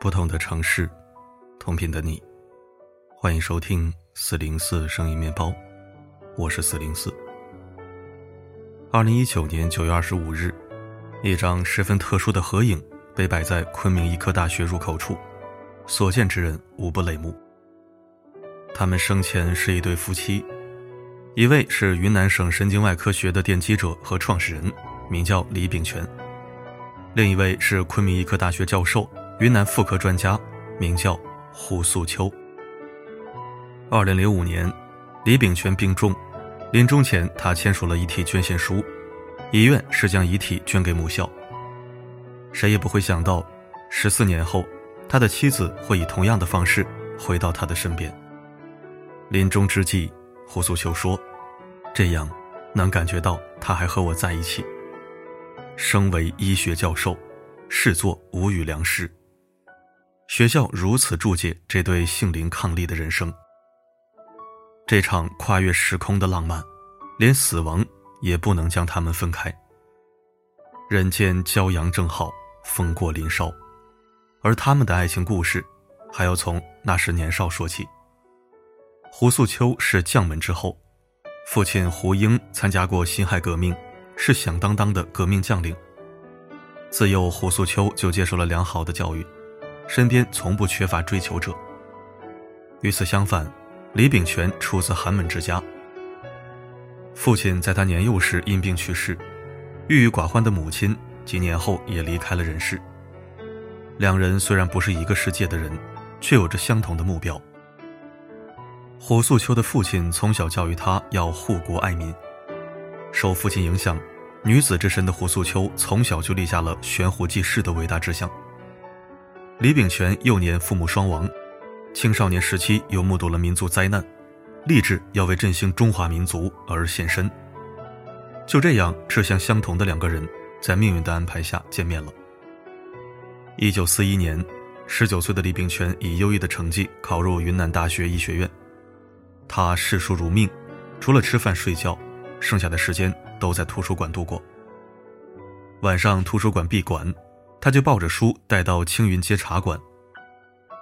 不同的城市，同频的你，欢迎收听四零四声音面包，我是四零四。二零一九年九月二十五日，一张十分特殊的合影被摆在昆明医科大学入口处，所见之人无不泪目。他们生前是一对夫妻，一位是云南省神经外科学的奠基者和创始人，名叫李炳全；另一位是昆明医科大学教授。云南妇科专家，名叫胡素秋。二零零五年，李炳全病重，临终前他签署了遗体捐献书，遗愿是将遗体捐给母校。谁也不会想到，十四年后，他的妻子会以同样的方式回到他的身边。临终之际，胡素秋说：“这样，能感觉到他还和我在一起。”身为医学教授，视作无语良师。学校如此注解这对性灵伉俪的人生，这场跨越时空的浪漫，连死亡也不能将他们分开。人间骄阳正好，风过林梢，而他们的爱情故事，还要从那时年少说起。胡素秋是将门之后，父亲胡英参加过辛亥革命，是响当当的革命将领。自幼，胡素秋就接受了良好的教育。身边从不缺乏追求者。与此相反，李炳全出自寒门之家。父亲在他年幼时因病去世，郁郁寡欢的母亲几年后也离开了人世。两人虽然不是一个世界的人，却有着相同的目标。胡素秋的父亲从小教育他要护国爱民，受父亲影响，女子之身的胡素秋从小就立下了悬壶济世的伟大志向。李炳全幼年父母双亡，青少年时期又目睹了民族灾难，立志要为振兴中华民族而献身。就这样，志向相同的两个人在命运的安排下见面了。一九四一年，十九岁的李炳全以优异的成绩考入云南大学医学院。他视书如命，除了吃饭睡觉，剩下的时间都在图书馆度过。晚上图书馆闭馆。他就抱着书带到青云街茶馆，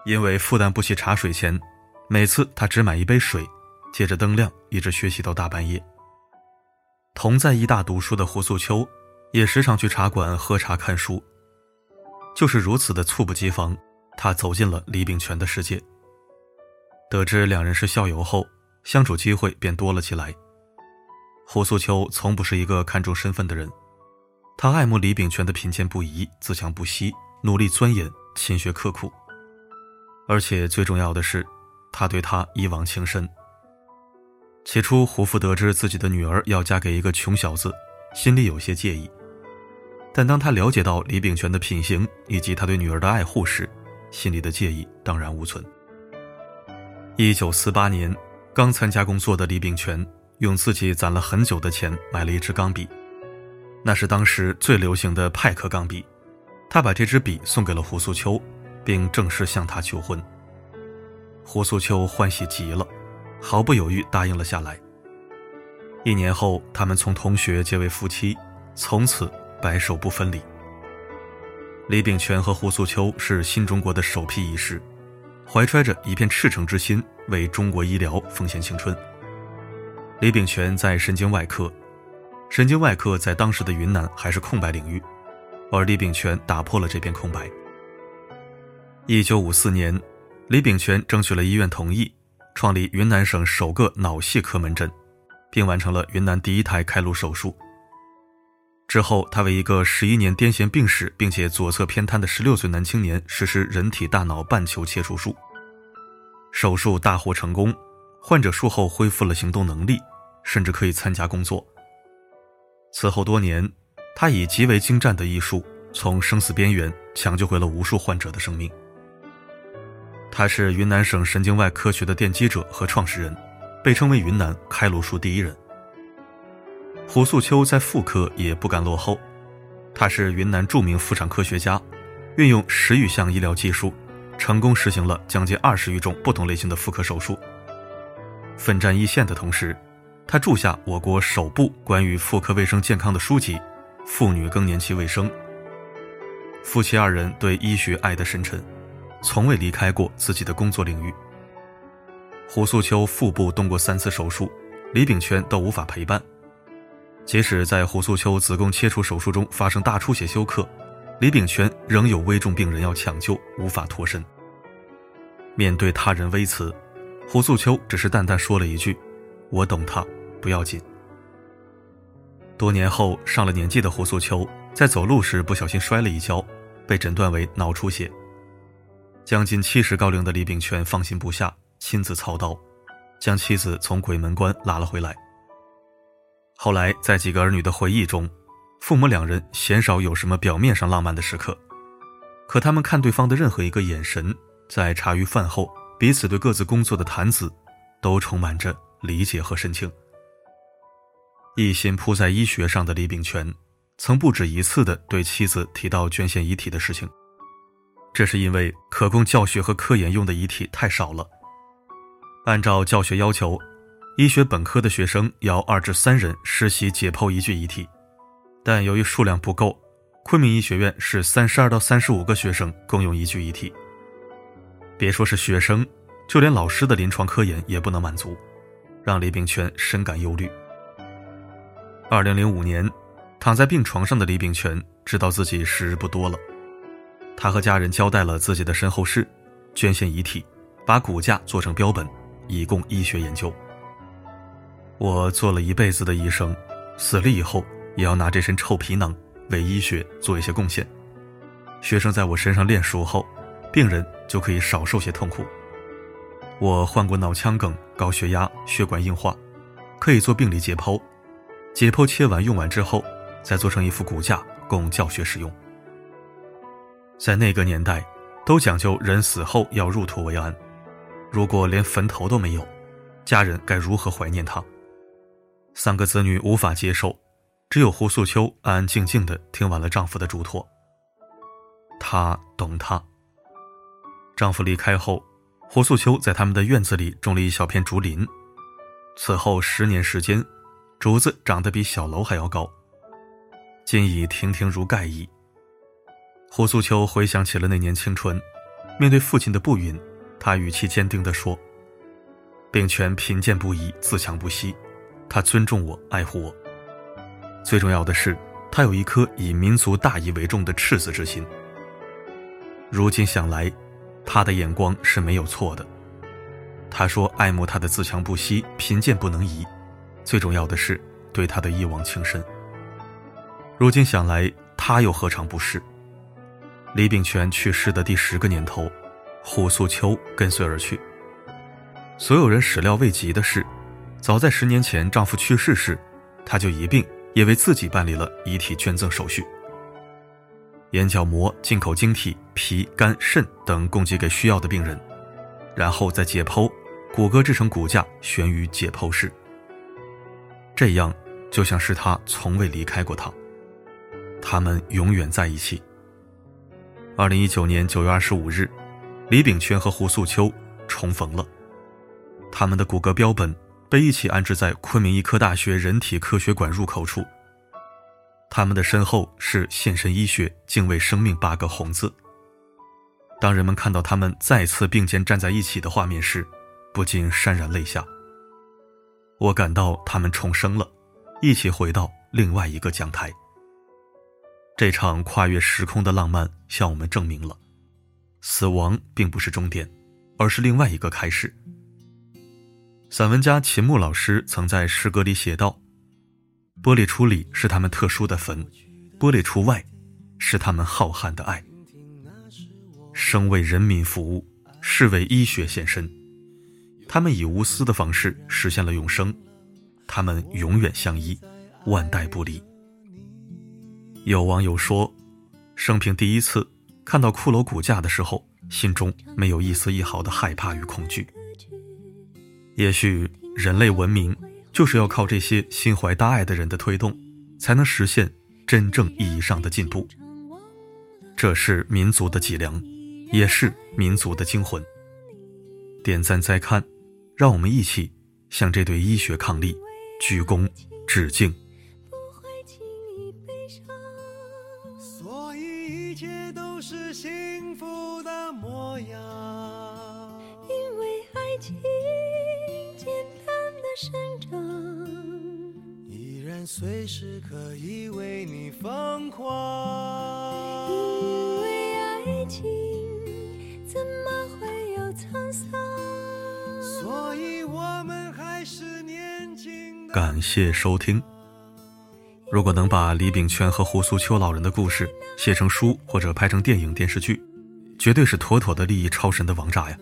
因为负担不起茶水钱，每次他只买一杯水，借着灯亮一直学习到大半夜。同在医大读书的胡素秋，也时常去茶馆喝茶看书。就是如此的猝不及防，他走进了李炳全的世界。得知两人是校友后，相处机会便多了起来。胡素秋从不是一个看重身份的人。他爱慕李炳全的品鉴不移、自强不息、努力钻研、勤学刻苦，而且最重要的是，他对他一往情深。起初，胡父得知自己的女儿要嫁给一个穷小子，心里有些介意，但当他了解到李炳全的品行以及他对女儿的爱护时，心里的介意荡然无存。一九四八年，刚参加工作的李炳全用自己攒了很久的钱买了一支钢笔。那是当时最流行的派克钢笔，他把这支笔送给了胡素秋，并正式向她求婚。胡素秋欢喜极了，毫不犹豫答应了下来。一年后，他们从同学结为夫妻，从此白首不分离。李炳全和胡素秋是新中国的首批医师，怀揣着一片赤诚之心，为中国医疗奉献青春。李炳全在神经外科。神经外科在当时的云南还是空白领域，而李炳全打破了这片空白。一九五四年，李炳全争取了医院同意，创立云南省首个脑系科门诊，并完成了云南第一台开颅手术。之后，他为一个十一年癫痫病史并且左侧偏瘫的十六岁男青年实施人体大脑半球切除术，手术大获成功，患者术后恢复了行动能力，甚至可以参加工作。此后多年，他以极为精湛的医术，从生死边缘抢救回了无数患者的生命。他是云南省神经外科学的奠基者和创始人，被称为云南开颅术第一人。胡素秋在妇科也不甘落后，他是云南著名妇产科学家，运用十余项医疗技术，成功实行了将近二十余种不同类型的妇科手术。奋战一线的同时，他著下我国首部关于妇科卫生健康的书籍《妇女更年期卫生》。夫妻二人对医学爱得深沉，从未离开过自己的工作领域。胡素秋腹部动过三次手术，李炳全都无法陪伴。即使在胡素秋子宫切除手术中发生大出血休克，李炳全仍有危重病人要抢救，无法脱身。面对他人微词，胡素秋只是淡淡说了一句：“我懂他，不要紧。”多年后，上了年纪的胡素秋在走路时不小心摔了一跤，被诊断为脑出血。将近七十高龄的李炳全放心不下，亲自操刀，将妻子从鬼门关拉了回来。后来，在几个儿女的回忆中，父母两人鲜少有什么表面上浪漫的时刻，可他们看对方的任何一个眼神，在茶余饭后彼此对各自工作的谈资，都充满着理解和深情。一心扑在医学上的李炳全，曾不止一次地对妻子提到捐献遗体的事情，这是因为可供教学和科研用的遗体太少了，按照教学要求。医学本科的学生要二至三人实习解剖一具遗体，但由于数量不够，昆明医学院是三十二到三十五个学生共用一具遗体。别说是学生，就连老师的临床科研也不能满足，让李炳全深感忧虑。二零零五年，躺在病床上的李炳全知道自己时日不多了，他和家人交代了自己的身后事：捐献遗体，把骨架做成标本，以供医学研究。我做了一辈子的医生，死了以后也要拿这身臭皮囊为医学做一些贡献。学生在我身上练熟后，病人就可以少受些痛苦。我患过脑腔梗、高血压、血管硬化，可以做病理解剖。解剖切完用完之后，再做成一副骨架供教学使用。在那个年代，都讲究人死后要入土为安。如果连坟头都没有，家人该如何怀念他？三个子女无法接受，只有胡素秋安安静静的听完了丈夫的嘱托。她懂他。丈夫离开后，胡素秋在他们的院子里种了一小片竹林。此后十年时间，竹子长得比小楼还要高，今已亭亭如盖矣。胡素秋回想起了那年青春，面对父亲的不允，她语气坚定地说：“病全贫贱不移，自强不息。”他尊重我，爱护我。最重要的是，他有一颗以民族大义为重的赤子之心。如今想来，他的眼光是没有错的。他说爱慕他的自强不息，贫贱不能移。最重要的是对他的一往情深。如今想来，他又何尝不是？李炳全去世的第十个年头，胡素秋跟随而去。所有人始料未及的是。早在十年前，丈夫去世时，她就一并也为自己办理了遗体捐赠手续。眼角膜、进口晶体、脾、肝、肾等供给给需要的病人，然后再解剖，骨骼制成骨架悬于解剖室。这样就像是他从未离开过她，他们永远在一起。二零一九年九月二十五日，李炳全和胡素秋重逢了，他们的骨骼标本。被一起安置在昆明医科大学人体科学馆入口处。他们的身后是“献身医学，敬畏生命”八个红字。当人们看到他们再次并肩站在一起的画面时，不禁潸然泪下。我感到他们重生了，一起回到另外一个讲台。这场跨越时空的浪漫向我们证明了，死亡并不是终点，而是另外一个开始。散文家秦牧老师曾在诗歌里写道：“玻璃橱里是他们特殊的坟，玻璃橱外是他们浩瀚的爱。生为人民服务，是为医学献身。他们以无私的方式实现了永生，他们永远相依，万代不离。”有网友说：“生平第一次看到骷髅骨架的时候，心中没有一丝一毫的害怕与恐惧。”也许人类文明就是要靠这些心怀大爱的人的推动，才能实现真正意义上的进步。这是民族的脊梁，也是民族的精魂。点赞再看，让我们一起向这对医学伉俪鞠躬致敬。所以一切都是幸福的模样，因为爱情生长，依然随时可以为你疯狂。因为爱情怎么会有沧桑？所以我们还是年轻。感谢收听。如果能把李炳泉和胡苏秋老人的故事写成书或者拍成电影电视剧，绝对是妥妥的利益超神的王炸呀！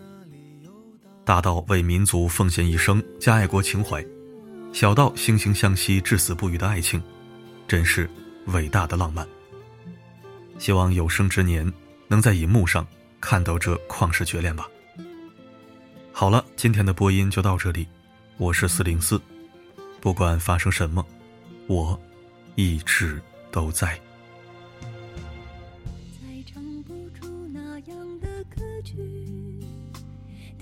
大到为民族奉献一生加爱国情怀，小到惺惺相惜至死不渝的爱情，真是伟大的浪漫。希望有生之年能在荧幕上看到这旷世绝恋吧。好了，今天的播音就到这里，我是四零四，不管发生什么，我。一直都在。再唱不出那样的歌曲，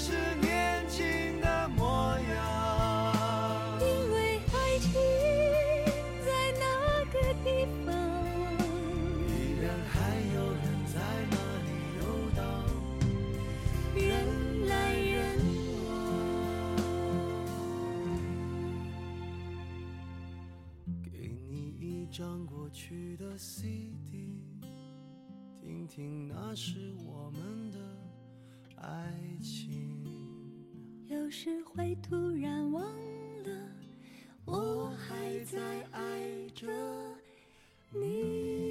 是年轻的模样，因为爱情在那个地方，依然还有人在那里游荡，人来人往。给你一张过去的 CD，听听那是我们的爱情。有时会突然忘了我还在爱着你。